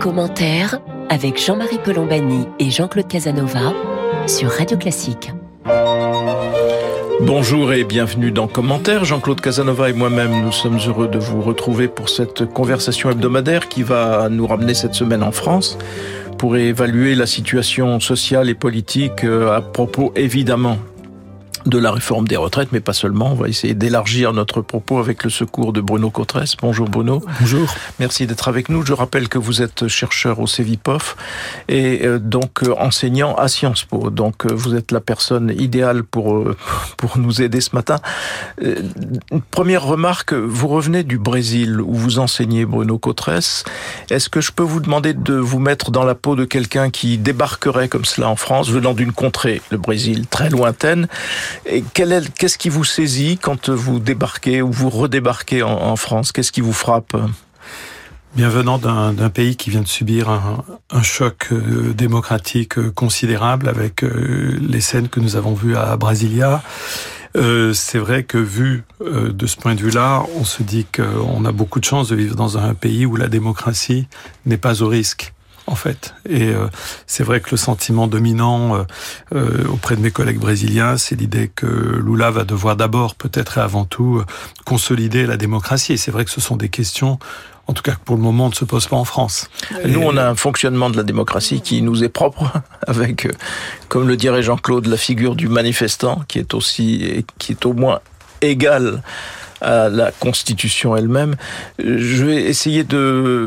Commentaire avec Jean-Marie Colombani et Jean-Claude Casanova sur Radio Classique. Bonjour et bienvenue dans Commentaire. Jean-Claude Casanova et moi-même, nous sommes heureux de vous retrouver pour cette conversation hebdomadaire qui va nous ramener cette semaine en France pour évaluer la situation sociale et politique euh, à propos évidemment de la réforme des retraites, mais pas seulement. On va essayer d'élargir notre propos avec le secours de Bruno Cotresse. Bonjour Bruno. Bonjour. Merci d'être avec nous. Je rappelle que vous êtes chercheur au CEVIPOF et euh, donc euh, enseignant à Sciences Po. Donc euh, vous êtes la personne idéale pour, pour nous aider ce matin. Une première remarque, vous revenez du Brésil où vous enseignez Bruno Cotresse. Est-ce que je peux vous demander de vous mettre dans la peau de quelqu'un qui débarquerait comme cela en France, venant d'une contrée, le Brésil, très lointaine qu'est-ce qui vous saisit quand vous débarquez ou vous redébarquez en, France? Qu'est-ce qui vous frappe? Bien venant d'un pays qui vient de subir un, choc euh, démocratique euh, considérable avec euh, les scènes que nous avons vues à Brasilia, c'est vrai que vu de ce point de vue-là, on se dit qu'on a beaucoup de chance de vivre dans un pays où la démocratie n'est pas au risque en fait. Et euh, c'est vrai que le sentiment dominant euh, euh, auprès de mes collègues brésiliens, c'est l'idée que Lula va devoir d'abord, peut-être et avant tout, consolider la démocratie. Et c'est vrai que ce sont des questions en tout cas pour le moment, on ne se pose pas en France. Nous, on a un fonctionnement de la démocratie qui nous est propre, avec, comme le dirait Jean-Claude, la figure du manifestant, qui est aussi, qui est au moins égal à la Constitution elle-même. Je vais essayer de euh,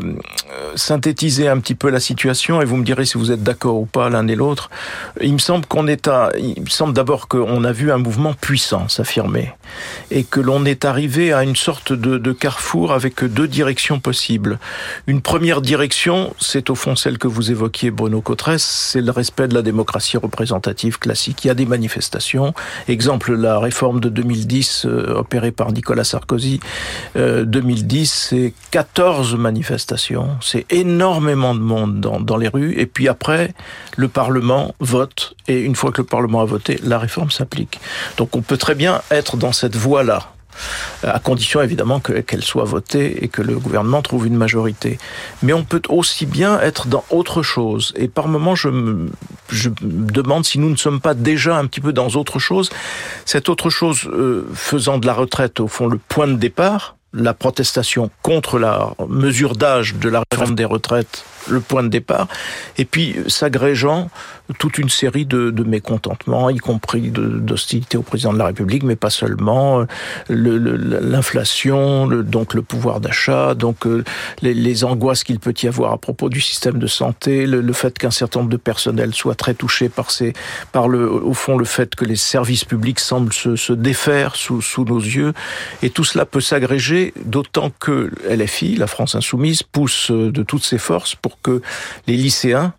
synthétiser un petit peu la situation et vous me direz si vous êtes d'accord ou pas l'un et l'autre. Il me semble qu'on est à, il me semble d'abord qu'on a vu un mouvement puissant s'affirmer et que l'on est arrivé à une sorte de, carrefour avec deux directions possibles. Une première direction, c'est au fond celle que vous évoquiez, Bruno Cotresse, c'est le respect de la démocratie représentative classique. Il y a des manifestations. Exemple, la réforme de 2010 euh, opérée par Nicolas Sarkozy, 2010, euh, c'est 14 manifestations, c'est énormément de monde dans, dans les rues, et puis après, le Parlement vote, et une fois que le Parlement a voté, la réforme s'applique. Donc on peut très bien être dans cette voie-là à condition évidemment qu'elle soit votée et que le gouvernement trouve une majorité. Mais on peut aussi bien être dans autre chose. Et par moments, je me, je me demande si nous ne sommes pas déjà un petit peu dans autre chose. Cette autre chose euh, faisant de la retraite, au fond, le point de départ, la protestation contre la mesure d'âge de la réforme des retraites le point de départ, et puis s'agrégeant toute une série de, mécontentements, y compris d'hostilité au président de la République, mais pas seulement, l'inflation, donc le pouvoir d'achat, donc euh, les, angoisses qu'il peut y avoir à propos du système de santé, le, fait qu'un certain nombre de personnels soient très touchés par ces, par le, au fond, le fait que les services publics semblent se, défaire sous, sous nos yeux, et tout cela peut s'agréger, d'autant que LFI, la France insoumise, pousse de toutes ses forces pour que les lycéens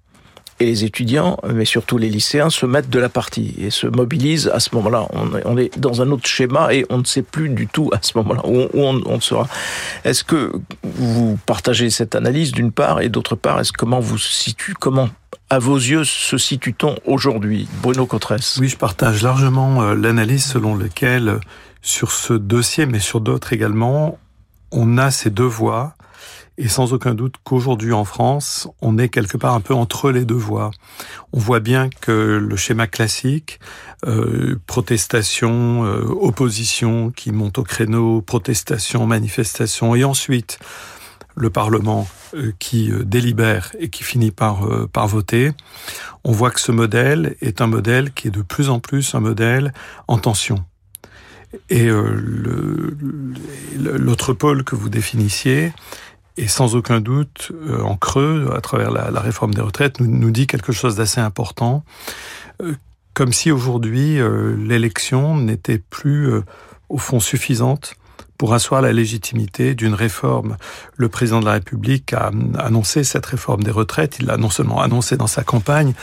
et les étudiants, mais surtout les lycéens, se mettent de la partie et se mobilisent à ce moment-là. On, est dans un autre schéma et on ne sait plus du tout à ce moment-là où on, sera. Est-ce que vous partagez cette analyse d'une part et d'autre part, est-ce comment vous situe, comment à vos yeux se situe-t-on aujourd'hui Bruno Cotresse? Oui, je partage largement euh, l'analyse selon laquelle sur ce dossier, mais sur d'autres également, on a ces deux voies et sans aucun doute qu'aujourd'hui en France, on est quelque part un peu entre les deux voies. On voit bien que le schéma classique, euh, protestation, euh, opposition qui monte au créneau, protestation, manifestation, et ensuite le Parlement euh, qui euh, délibère et qui finit par, euh, par voter, on voit que ce modèle est un modèle qui est de plus en plus un modèle en tension. Et l'autre pôle que vous définissiez, et sans aucun doute, euh, en creux, à travers la, la réforme des retraites, nous, nous dit quelque chose d'assez important, euh, comme si aujourd'hui euh, l'élection n'était plus au fond suffisante pour asseoir la légitimité d'une réforme. Le président de la République a annoncé cette réforme des retraites. Il l'a non seulement annoncé dans sa campagne,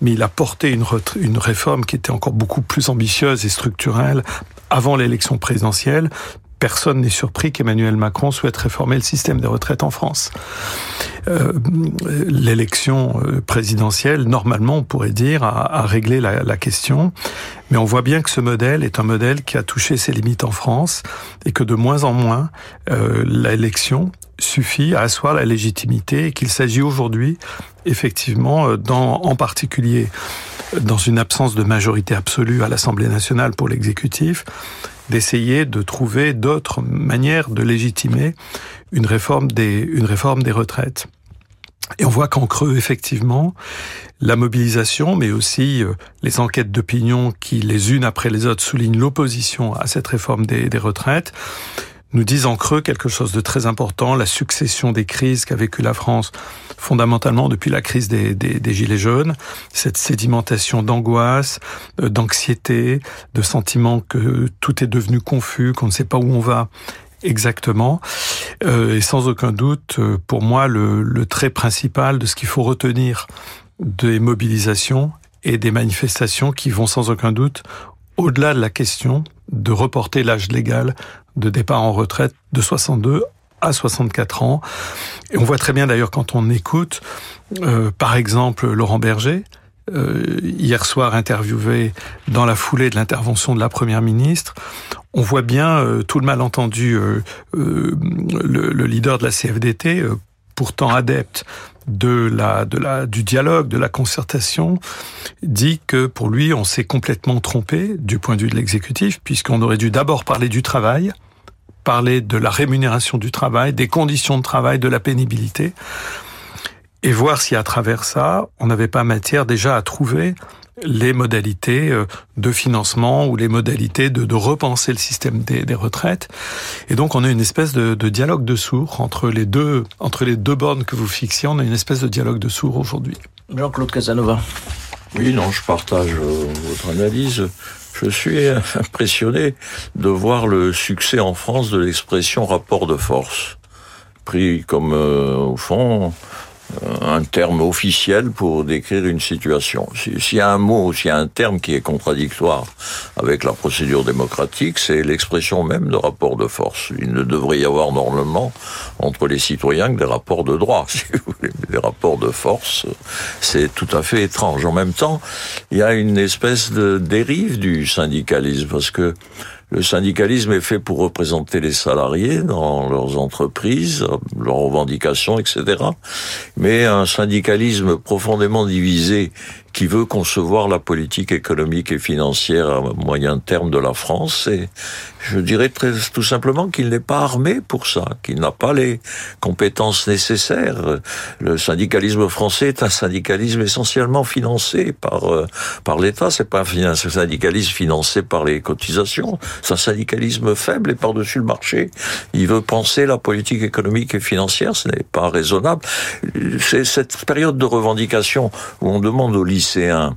mais il a porté une, une réforme qui était encore beaucoup plus ambitieuse et structurelle avant l'élection présidentielle, personne n'est surpris qu'Emmanuel Macron souhaite réformer le système des retraites en France. l'élection présidentielle, normalement, on pourrait dire, a, réglé la, la question. Mais on voit bien que ce modèle est un modèle qui a touché ses limites en France et que de moins en moins, l'élection suffit à asseoir la légitimité et qu'il s'agit aujourd'hui, effectivement, dans, en particulier dans une absence de majorité absolue à l'Assemblée nationale pour l'exécutif, d'essayer de trouver d'autres manières de légitimer une réforme des, une réforme des retraites. Et on voit qu'en creux, effectivement, la mobilisation, mais aussi euh, les enquêtes d'opinion qui, les unes après les autres, soulignent l'opposition à cette réforme des, des retraites, nous disent en creux quelque chose de très important, la succession des crises qu'a vécu la France fondamentalement depuis la crise des, des, des Gilets jaunes, cette sédimentation d'angoisse, euh, d'anxiété, de sentiment que tout est devenu confus, qu'on ne sait pas où on va exactement. Euh, et sans aucun doute, euh, pour moi, le, le trait principal de ce qu'il faut retenir des mobilisations et des manifestations qui vont sans aucun doute au-delà de la question de reporter l'âge légal de départ en retraite de 62 à 64 ans. Et on voit très bien d'ailleurs quand on écoute, euh, par exemple, Laurent Berger, euh, hier soir interviewé dans la foulée de l'intervention de la Première ministre, on voit bien euh, tout le malentendu. Euh, euh, le, le, leader de la CFDT, euh, pourtant adepte de la, de la, du dialogue, de la concertation, dit que pour lui, on s'est complètement trompé du point de vue de l'exécutif, puisqu'on aurait dû d'abord parler du travail, parler de la rémunération du travail, des conditions de travail, de la pénibilité, et voir si à travers ça, on n'avait pas matière déjà à trouver les modalités euh, de financement ou les modalités de, de repenser le système des, des, retraites. Et donc on a une espèce de, de, dialogue de sourds entre les deux entre les deux bornes que vous fixiez. On a une espèce de dialogue de sourds aujourd'hui. Jean-Claude Casanova. Oui, non, je partage euh, votre analyse. Je suis impressionné de voir le succès en France de l'expression rapport de force, pris comme euh, au fond un terme officiel pour décrire une situation. S'il y a un mot, s'il y a un terme qui est contradictoire avec la procédure démocratique, c'est l'expression même de rapport de force. Il ne devrait y avoir normalement entre les citoyens que des rapports de droit. Si vous voulez. Des rapports de force, c'est tout à fait étrange. En même temps, il y a une espèce de dérive du syndicalisme parce que le syndicalisme est fait pour représenter les salariés dans leurs entreprises, leurs revendications, etc. Mais un syndicalisme profondément divisé qui veut concevoir la politique économique et financière à moyen terme de la France. Et je dirais très, tout simplement qu'il n'est pas armé pour ça, qu'il n'a pas les compétences nécessaires. Le syndicalisme français est un syndicalisme essentiellement financé par euh, par l'État. C'est pas un syndicalisme financé par les cotisations. C'est un syndicalisme faible et par-dessus le marché. Il veut penser la politique économique et financière. Ce n'est pas raisonnable. C'est cette période de revendication où on demande aux lycéens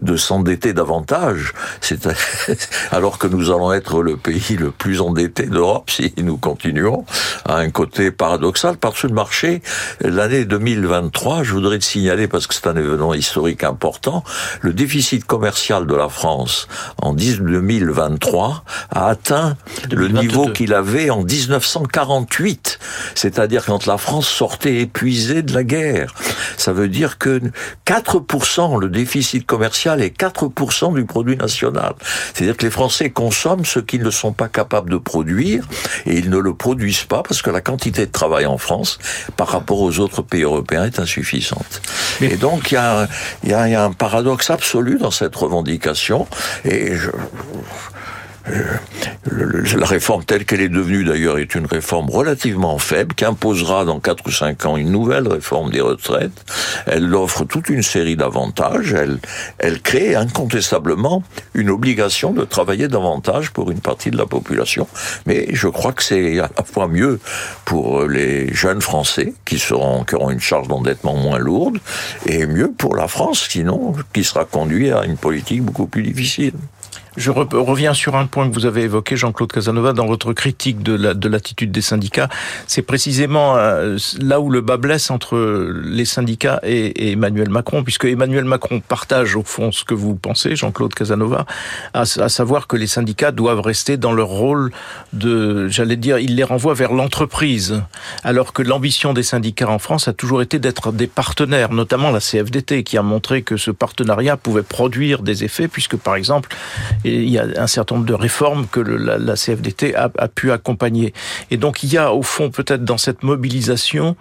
de s'endetter davantage, c'est alors que nous allons être le pays le plus endetté d'Europe si nous continuons, à un côté paradoxal. Par-dessus le marché, l'année 2023, je voudrais te signaler, parce que c'est un événement historique important, le déficit commercial de la France en 2023 a atteint 2022. le niveau qu'il avait en 1948, c'est-à-dire quand la France sortait épuisée de la guerre. Ça veut dire que 4%, le déficit commercial est 4% du produit national. C'est-à-dire que les Français consomment ce qu'ils ne sont pas capables de produire et ils ne le produisent pas parce que la quantité de travail en France par rapport aux autres pays européens est insuffisante. Et donc il y y a un paradoxe absolu dans cette revendication et je, la réforme telle qu'elle est devenue d'ailleurs est une réforme relativement faible qui imposera dans 4 ou 5 ans une nouvelle réforme des retraites. Elle offre toute une série d'avantages. Elle, elle crée incontestablement une obligation de travailler davantage pour une partie de la population. Mais je crois que c'est à la fois mieux pour les jeunes Français qui seront, qui auront une charge d'endettement moins lourde et mieux pour la France sinon qui sera conduit à une politique beaucoup plus difficile. Je reviens sur un point que vous avez évoqué, Jean-Claude Casanova, dans votre critique de l'attitude des syndicats. C'est précisément euh, là où le bas blesse entre les syndicats et, Emmanuel Macron, puisque Emmanuel Macron partage au fond ce que vous pensez, Jean-Claude Casanova, à, savoir que les syndicats doivent rester dans leur rôle de, j'allais dire, il les renvoie vers l'entreprise, alors que l'ambition des syndicats en France a toujours été d'être des partenaires, notamment la CFDT, qui a montré que ce partenariat pouvait produire des effets, puisque par exemple, et il y a un certain nombre de réformes que la, CFDT a, pu accompagner. Et donc il y a au fond peut-être dans cette mobilisation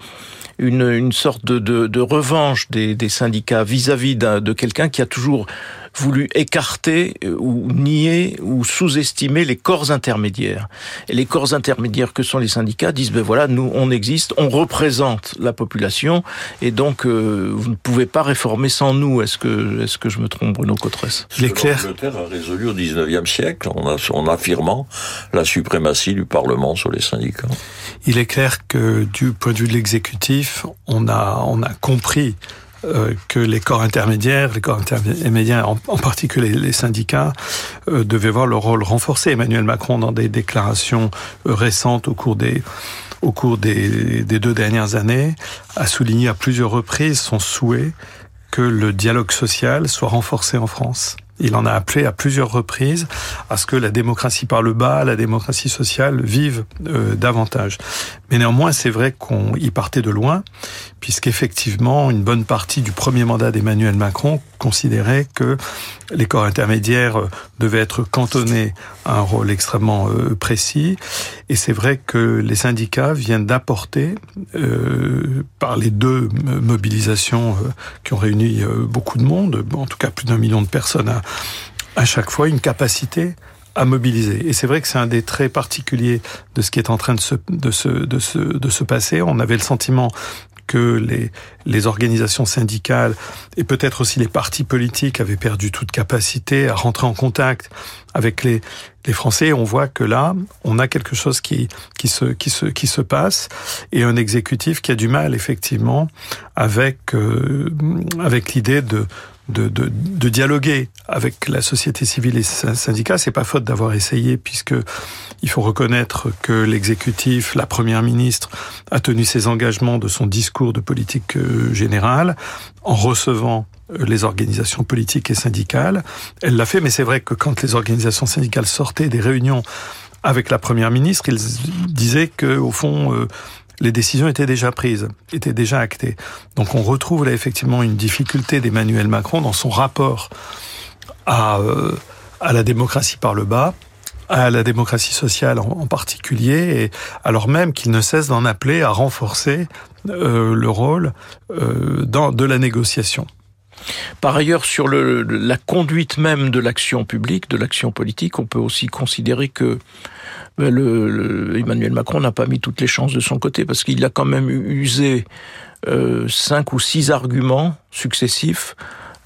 une, une sorte de, de, revanche des, syndicats vis-à-vis -vis de quelqu'un qui a toujours voulu écarter euh, ou nier ou sous-estimer les corps intermédiaires. Et les corps intermédiaires que sont les syndicats disent, ben voilà, nous, on existe, on représente la population, et donc euh, vous ne pouvez pas réformer sans nous. Est-ce que, est-ce que je me trompe, Bruno Cotresse? L'Angleterre a résolu au 19e siècle en, en affirmant la suprématie du Parlement sur les syndicats. Il est clair que du point de vue de l'exécutif, on a, on a compris euh, que les corps intermédiaires, les corps intermédiaires, en, particulier les syndicats, euh, devaient voir leur rôle renforcé. Emmanuel Macron, dans des déclarations euh, récentes au cours des au cours des, des deux dernières années, a souligné à plusieurs reprises son souhait que le dialogue social soit renforcé en France. Il en a appelé à plusieurs reprises à ce que la démocratie par le bas, la démocratie sociale vive euh, davantage. Mais néanmoins, c'est vrai qu'on y partait de loin, puisqu'effectivement, une bonne partie du premier mandat d'Emmanuel Macron considérait que les corps intermédiaires euh, devaient être cantonnés à un rôle extrêmement euh, précis. Et c'est vrai que les syndicats viennent d'apporter, euh, par les deux mobilisations qui ont réuni beaucoup de monde, en tout cas plus d'un million de personnes à chaque fois, une capacité à mobiliser. Et c'est vrai que c'est un des traits particuliers de ce qui est en train de se, de se, de se, de se passer. On avait le sentiment que les, les organisations syndicales et peut-être aussi les partis politiques avaient perdu toute capacité à rentrer en contact avec les, les Français. On voit que là, on a quelque chose qui, qui, se, qui, se, qui se passe et un exécutif qui a du mal effectivement avec, euh, avec l'idée de, de, de, de, dialoguer avec la société civile et syndicats. C'est pas faute d'avoir essayé, puisque il faut reconnaître que l'exécutif, la première ministre, a tenu ses engagements de son discours de politique euh, générale en recevant euh, les organisations politiques et syndicales. Elle l'a fait, mais c'est vrai que quand les organisations syndicales sortaient des réunions avec la première ministre, ils disaient que, au fond, euh, les décisions étaient déjà prises, étaient déjà actées. Donc on retrouve là effectivement une difficulté d'Emmanuel Macron dans son rapport à, euh, la démocratie par le bas, à la démocratie sociale en, particulier, et alors même qu'il ne cesse d'en appeler à renforcer euh, le rôle euh, de la négociation. Par ailleurs, sur la conduite même de l'action publique, de l'action politique, on peut aussi considérer que le, Emmanuel Macron n'a pas mis toutes les chances de son côté parce qu'il a quand même usé euh, cinq ou six arguments successifs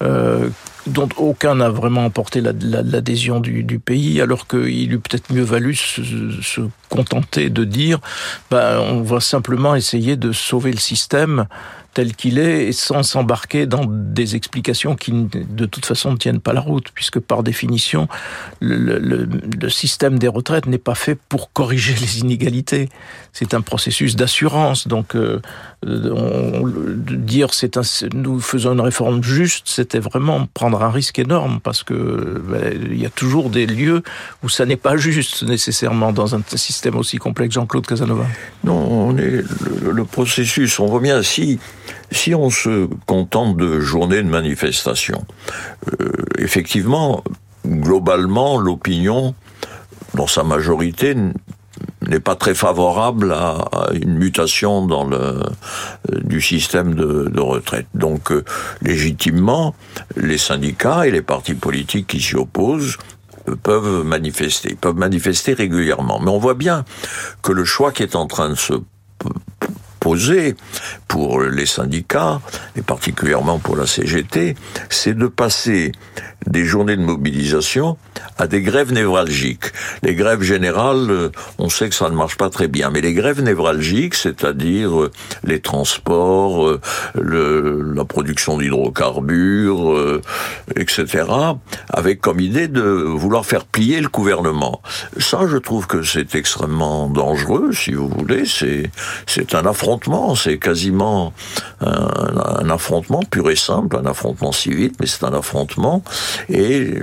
euh, dont aucun n'a vraiment emporté l'adhésion la, du, pays, alors qu'il eût peut-être mieux valu se, se, contenter de dire ben, on va simplement essayer de sauver le système tel qu'il est sans s'embarquer dans des explications qui de toute façon ne tiennent pas la route puisque par définition le, système des retraites n'est pas fait pour corriger les inégalités. C'est un processus d'assurance. Donc euh, dire c'est nous faisons une réforme juste c'était vraiment prendre un risque énorme parce que ben, il y a toujours des lieux où ça n'est pas juste nécessairement dans un système aussi complexe Jean-Claude Casanova. Non on est le, le processus on bien si si on se contente de journées de manifestation, euh, effectivement, globalement, l'opinion, dans sa majorité, n'est pas très favorable à, une mutation dans le euh, du système de, retraite. Donc, euh, légitimement, les syndicats et les partis politiques qui s'y opposent peuvent manifester, peuvent manifester régulièrement. Mais on voit bien que le choix qui est en train de se posé pour les syndicats, et particulièrement pour la CGT, c'est de passer des journées de mobilisation à des grèves névralgiques. Les grèves générales, euh, on sait que ça ne marche pas très bien, mais les grèves névralgiques, c'est-à-dire euh, les transports, euh, la production d'hydrocarbures, etc., avec comme idée de vouloir faire plier le gouvernement. Ça, je trouve que c'est extrêmement dangereux, si vous voulez. C'est un c'est quasiment un, un affrontement pur et simple, un affrontement civil, mais c'est un affrontement. Et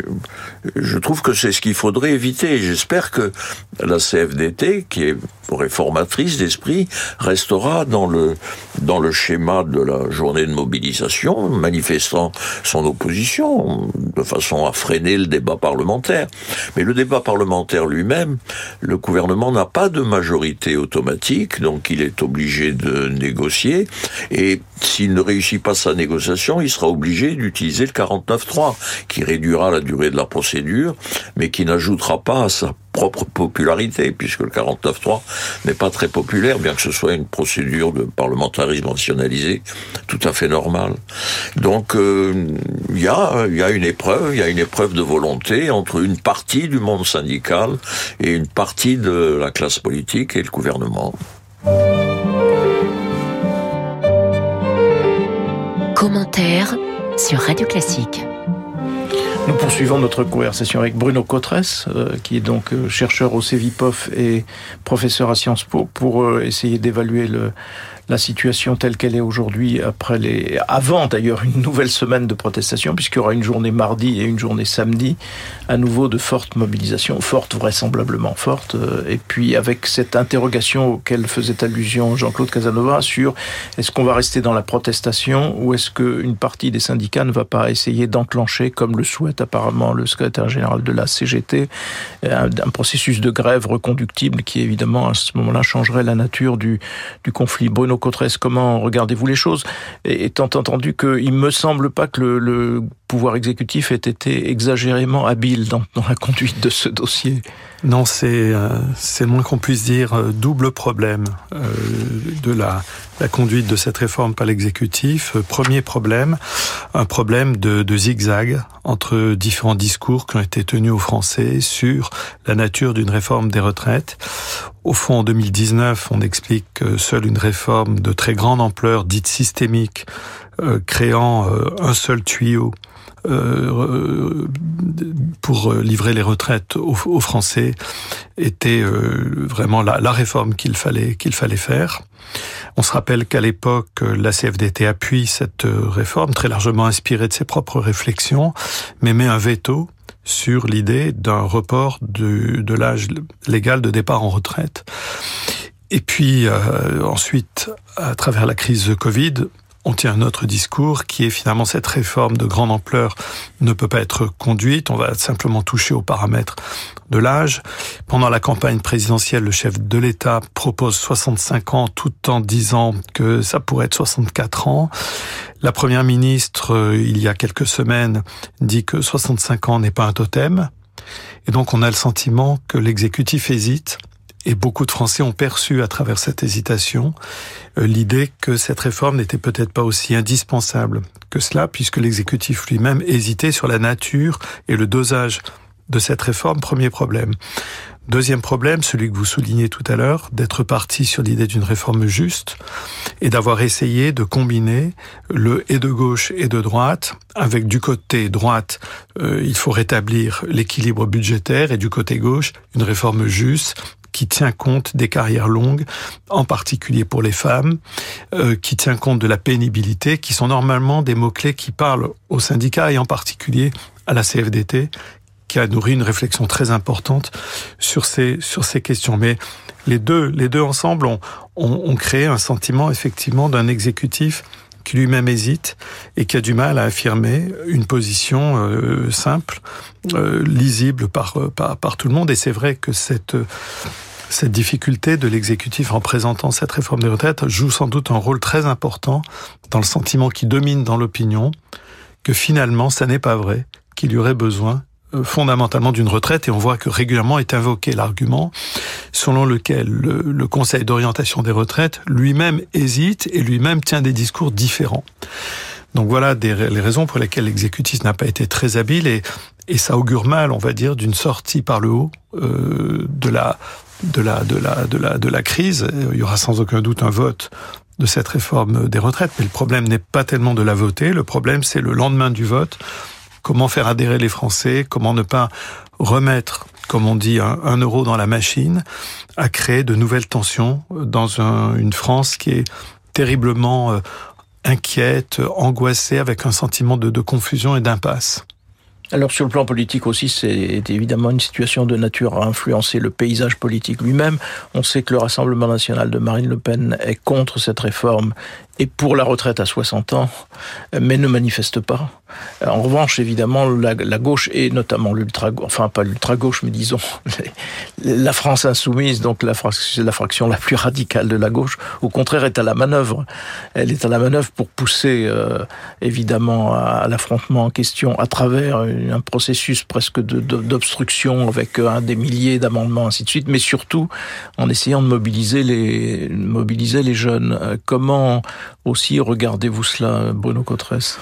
je trouve que c'est ce qu'il faudrait éviter. J'espère que la CFDT, qui est réformatrice d'esprit, restera dans le, dans le schéma de la journée de mobilisation, manifestant son opposition de façon à freiner le débat parlementaire. Mais le débat parlementaire lui-même, le gouvernement n'a pas de majorité automatique, donc il est obligé de négocier. Et s'il ne réussit pas sa négociation, il sera obligé d'utiliser le 49.3, qui réduira la durée de la procédure, mais qui n'ajoutera pas à sa propre popularité, puisque le 49.3 n'est pas très populaire, bien que ce soit une procédure de parlementarisme nationalisé tout à fait normale. Donc euh, il y, a, y a une épreuve, il y a une épreuve de volonté entre une partie du monde syndical et une partie de la classe politique et le gouvernement. Commentaire sur Radio Classique. Nous poursuivons notre conversation avec Bruno Cotresse, euh, qui est donc euh, chercheur au CEVIPOF et professeur à Sciences Po, pour euh, essayer d'évaluer le, la situation telle qu'elle est aujourd'hui, après les, avant d'ailleurs une nouvelle semaine de protestation, puisqu'il y aura une journée mardi et une journée samedi, à nouveau de forte mobilisation, forte vraisemblablement forte, euh, et puis avec cette interrogation auquel faisait allusion Jean-Claude Casanova sur est-ce qu'on va rester dans la protestation ou est-ce qu'une partie des syndicats ne va pas essayer d'enclencher, comme le souhaite apparemment le secrétaire général de la CGT, un, un processus de grève reconductible qui évidemment à ce moment-là changerait la nature du, du conflit. Bruno comment regardez-vous les choses? Étant entendu qu'il me semble pas que le, pouvoir exécutif ait été exagérément habile dans la conduite de ce dossier. Non, c'est euh, c'est moins qu'on puisse dire euh, double problème euh, de la, conduite de cette réforme par l'exécutif. Premier problème, un problème de, zigzag entre différents discours qui ont été tenus aux Français sur la nature d'une réforme des retraites. Au fond, en 2019, on explique que seule une réforme de très grande ampleur, dite systémique, créant un seul tuyau euh, pour livrer les retraites aux, Français était vraiment la, réforme qu'il fallait qu'il fallait faire. On se rappelle qu'à l'époque, la CFDT appuie cette réforme, très largement inspirée de ses propres réflexions, mais met un veto sur l'idée d'un report de, de l'âge légal de départ en retraite. Et puis euh, ensuite, à travers la crise de Covid, on tient un autre discours qui est finalement cette réforme de grande ampleur ne peut pas être conduite. On va simplement toucher aux paramètres de l'âge. Pendant la campagne présidentielle, le chef de l'État propose 65 ans tout en disant que ça pourrait être 64 ans. La première ministre, euh, il y a quelques semaines, dit que 65 ans n'est pas un totem. Et donc on a le sentiment que l'exécutif hésite et beaucoup de Français ont perçu à travers cette hésitation euh, l'idée que cette réforme n'était peut-être pas aussi indispensable que cela, puisque l'exécutif lui-même hésitait sur la nature et le dosage de cette réforme. Premier problème. Deuxième problème, celui que vous soulignez tout à l'heure, d'être parti sur l'idée d'une réforme juste et d'avoir essayé de combiner le et de gauche et de droite, avec du côté droite, euh, il faut rétablir l'équilibre budgétaire et du côté gauche, une réforme juste qui tient compte des carrières longues, en particulier pour les femmes, euh, qui tient compte de la pénibilité, qui sont normalement des mots-clés qui parlent aux syndicats et en particulier à la CFDT, qui a nourri une réflexion très importante sur ces, sur ces questions. Mais les deux, les deux ensemble ont, ont, ont créé un sentiment effectivement d'un exécutif qui lui-même hésite et qui a du mal à affirmer une position euh, simple, euh, lisible par, par, par tout le monde. Et c'est vrai que cette cette difficulté de l'exécutif en présentant cette réforme des retraites joue sans doute un rôle très important dans le sentiment qui domine dans l'opinion que finalement, ça n'est pas vrai, qu'il y aurait besoin euh, fondamentalement d'une retraite et on voit que régulièrement est invoqué l'argument selon lequel le, le Conseil d'orientation des retraites lui-même hésite et lui-même tient des discours différents. Donc voilà des, les raisons pour lesquelles l'exécutif n'a pas été très habile et, et ça augure mal, on va dire, d'une sortie par le haut euh, de la de la de la de la de la crise. Il y aura sans aucun doute un vote de cette réforme des retraites, mais le problème n'est pas tellement de la voter. Le problème, c'est le lendemain du vote. Comment faire adhérer les Français Comment ne pas remettre, comme on dit, un, euro dans la machine, à créer de nouvelles tensions dans un, une France qui est terriblement euh, inquiète, angoissée, avec un sentiment de, de confusion et d'impasse. Alors sur le plan politique aussi, c'est évidemment une situation de nature à influencer le paysage politique lui-même. On sait que le Rassemblement national de Marine Le Pen est contre cette réforme et pour la retraite à 60 ans, mais ne manifeste pas. En revanche, évidemment, la, la gauche et notamment l'ultra, enfin pas l'ultra gauche, mais disons la France insoumise, donc la, la fraction la plus radicale de la gauche, au contraire est à la manœuvre. Elle est à la manœuvre pour pousser euh, évidemment à, l'affrontement en question à travers un processus presque d'obstruction avec un des milliers d'amendements ainsi de suite, mais surtout en essayant de mobiliser les mobiliser les jeunes. Comment aussi regardez-vous cela, Bruno Cotresse?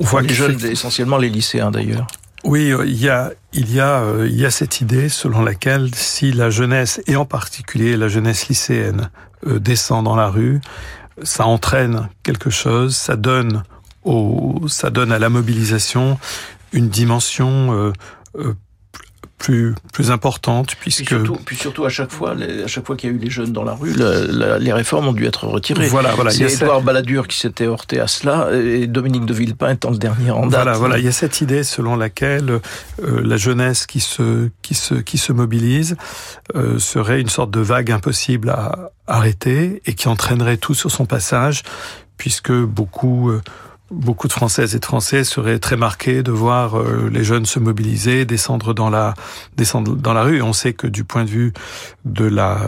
On voit les jeunes, essentiellement les lycéens d'ailleurs. Oui, euh, il y a, il y a, euh, il y a cette idée selon laquelle si la jeunesse, et en particulier la jeunesse lycéenne, euh, descend dans la rue, ça entraîne quelque chose, ça donne au, ça donne à la mobilisation une dimension plus plus importante puisque puis surtout, puis surtout à chaque fois à chaque fois qu'il y a eu les jeunes dans la rue les réformes ont dû être retirées. Voilà voilà c'est Édouard Balladur qui s'était heurté à cela et Dominique de Villepin étant le dernier en date. voilà voilà il y a cette idée selon laquelle euh, la jeunesse qui se qui se qui se mobilise euh, serait une sorte de vague impossible à arrêter et qui entraînerait tout sur son passage puisque beaucoup euh, beaucoup de Françaises et de Français seraient très marqués de voir euh, les jeunes se mobiliser, descendre dans la descendre dans la rue. on sait que du point de vue de la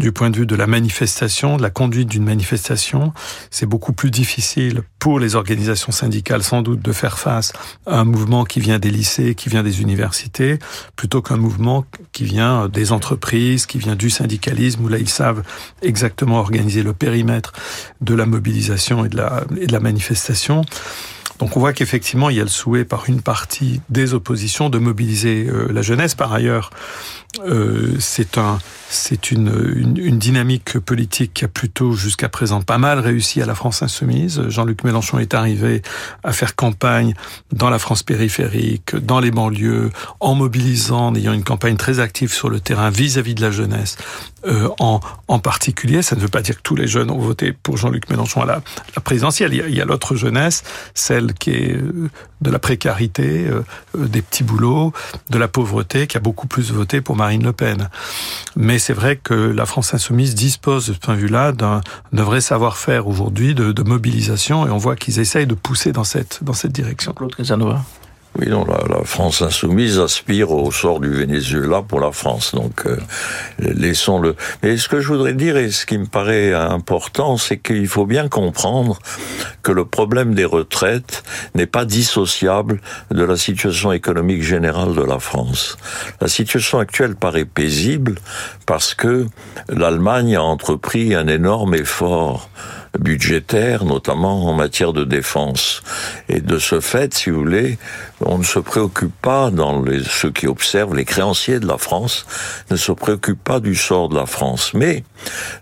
du point de vue de la manifestation, de la conduite d'une manifestation, c'est beaucoup plus difficile pour les organisations syndicales sans doute de faire face à un mouvement qui vient des lycées, qui vient des universités, plutôt qu'un mouvement qui vient des entreprises, qui vient du syndicalisme, où là ils savent exactement organiser le périmètre de la mobilisation et de la, et de la manifestation. Donc on voit qu'effectivement, il y a le souhait par une partie des oppositions de mobiliser euh, la jeunesse. Par ailleurs, euh, c'est un, une, une, dynamique politique qui a plutôt jusqu'à présent pas mal réussi à la France insoumise. Jean-Luc Mélenchon est arrivé à faire campagne dans la France périphérique, dans les banlieues, en mobilisant, en ayant une campagne très active sur le terrain vis-à-vis -vis de la jeunesse. Euh, en, particulier, ça ne veut pas dire que tous les jeunes ont voté pour Jean-Luc Mélenchon à la, présidentielle. Il y a, l'autre jeunesse, celle qui est euh, de la précarité, euh, des petits boulots, de la pauvreté, qui a beaucoup plus voté pour Marine Le Pen. Mais c'est vrai que la France insoumise dispose de ce point de vue-là d'un vrai savoir-faire aujourd'hui de, de, mobilisation et on voit qu'ils essayent de pousser dans cette, dans cette direction. Claude Casanova. Oui, non, la, la, France insoumise aspire au sort du Venezuela pour la France, donc euh, laissons-le. Mais ce que je voudrais dire, et ce qui me paraît important, c'est qu'il faut bien comprendre que le problème des retraites n'est pas dissociable de la situation économique générale de la France. La situation actuelle paraît paisible parce que l'Allemagne a entrepris un énorme effort budgétaire, notamment en matière de défense. Et de ce fait, si vous voulez, on ne se préoccupe pas, dans les, ceux qui observent, les créanciers de la France, ne se préoccupent pas du sort de la France. Mais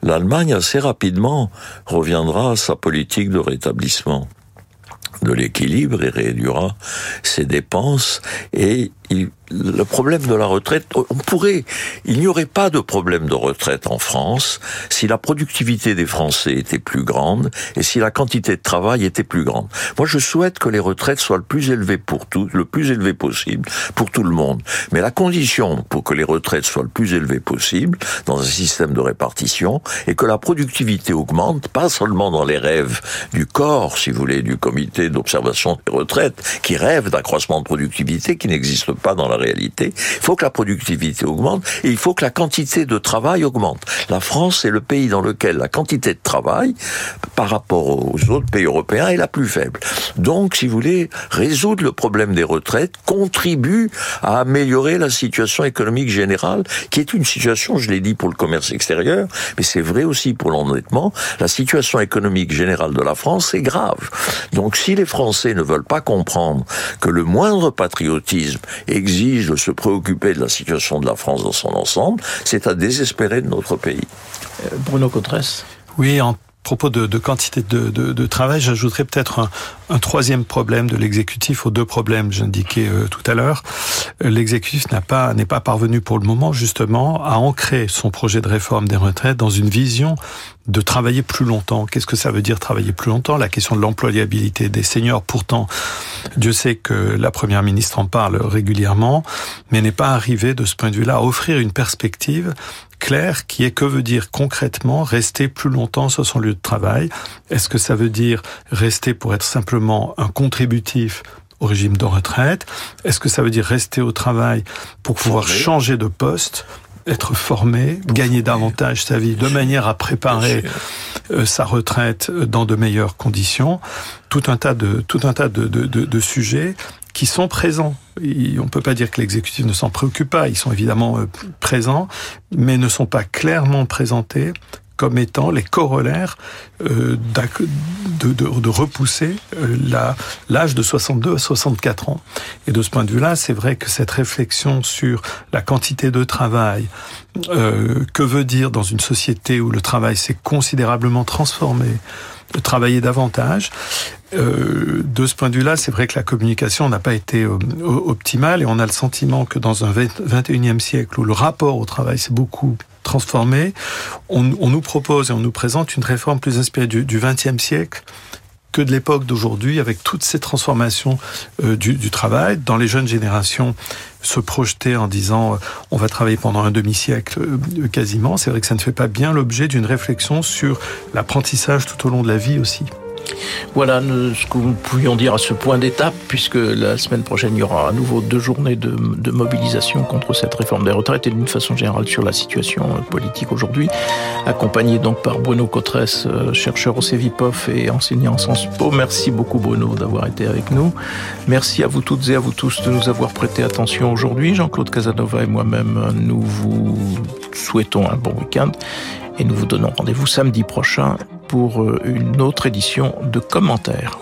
l'Allemagne, assez rapidement, reviendra à sa politique de rétablissement de l'équilibre et réduira ses dépenses et le problème de la retraite, on pourrait, il n'y aurait pas de problème de retraite en France si la productivité des Français était plus grande et si la quantité de travail était plus grande. Moi, je souhaite que les retraites soient le plus élevées pour tout, le plus élevé possible pour tout le monde. Mais la condition pour que les retraites soient le plus élevées possible dans un système de répartition et que la productivité augmente, pas seulement dans les rêves du corps, si vous voulez, du comité d'observation des retraites, qui rêve d'accroissement de productivité qui n'existe pas dans la réalité. Il faut que la productivité augmente et il faut que la quantité de travail augmente. La France est le pays dans lequel la quantité de travail, par rapport aux autres pays européens, est la plus faible. Donc, si vous voulez, résoudre le problème des retraites contribue à améliorer la situation économique générale, qui est une situation, je l'ai dit, pour le commerce extérieur, mais c'est vrai aussi pour l'endettement. La situation économique générale de la France est grave. Donc, si les Français ne veulent pas comprendre que le moindre patriotisme exige de se préoccuper de la situation de la France dans son ensemble, c'est à désespérer de notre pays. Euh, Bruno Cotresse Oui, en propos de, de quantité de, de, de travail, j'ajouterais peut-être un, un, troisième problème de l'exécutif aux deux problèmes que j'indiquais euh, tout à l'heure. L'exécutif n'a pas n'est pas parvenu pour le moment justement à ancrer son projet de réforme des retraites dans une vision de travailler plus longtemps. Qu'est-ce que ça veut dire travailler plus longtemps? La question de l'employabilité des seniors. Pourtant, Dieu sait que la première ministre en parle régulièrement, mais n'est pas arrivé de ce point de vue-là à offrir une perspective claire qui est que veut dire concrètement rester plus longtemps sur son lieu de travail? Est-ce que ça veut dire rester pour être simplement un contributif au régime de retraite? Est-ce que ça veut dire rester au travail pour pouvoir changer de poste être formé, gagner davantage sa vie de manière à préparer euh, sa retraite dans de meilleures conditions? Tout un tas de, tout un tas de, de, de, de sujets qui sont présents. On ne peut pas dire que l'exécutif ne s'en préoccupe pas. Ils sont évidemment euh, présents, mais ne sont pas clairement présentés comme étant les corollaires euh, de, de, de, repousser euh, l'âge de 62 à 64 ans. Et de ce point de vue-là, c'est vrai que cette réflexion sur la quantité de travail, euh, que veut dire dans une société où le travail s'est considérablement transformé, de travailler davantage. Euh, de ce point de vue-là, c'est vrai que la communication n'a pas été euh, optimale et on a le sentiment que dans un 21e siècle où le rapport au travail s'est beaucoup transformé, on, nous propose et on nous présente une réforme plus inspirée du, du 20e siècle que de l'époque d'aujourd'hui, avec toutes ces transformations euh, du, travail. Dans les jeunes générations, se projeter en disant euh, on va travailler pendant un demi-siècle euh, quasiment, c'est vrai que ça ne fait pas bien l'objet d'une réflexion sur l'apprentissage tout au long de la vie aussi. Voilà ce que nous pouvions dire à ce point d'étape, puisque la semaine prochaine, il y aura à nouveau deux journées de, mobilisation contre cette réforme des retraites et d'une façon générale sur la situation politique aujourd'hui, accompagné donc par Bruno Cotresse, chercheur au CEVIPOF et enseignant en Sciences Po. Merci beaucoup Bruno d'avoir été avec nous. Merci à vous toutes et à vous tous de nous avoir prêté attention aujourd'hui. Jean-Claude Casanova et moi-même, nous vous souhaitons un bon week-end et nous vous donnons rendez-vous samedi prochain pour une autre édition de commentaires.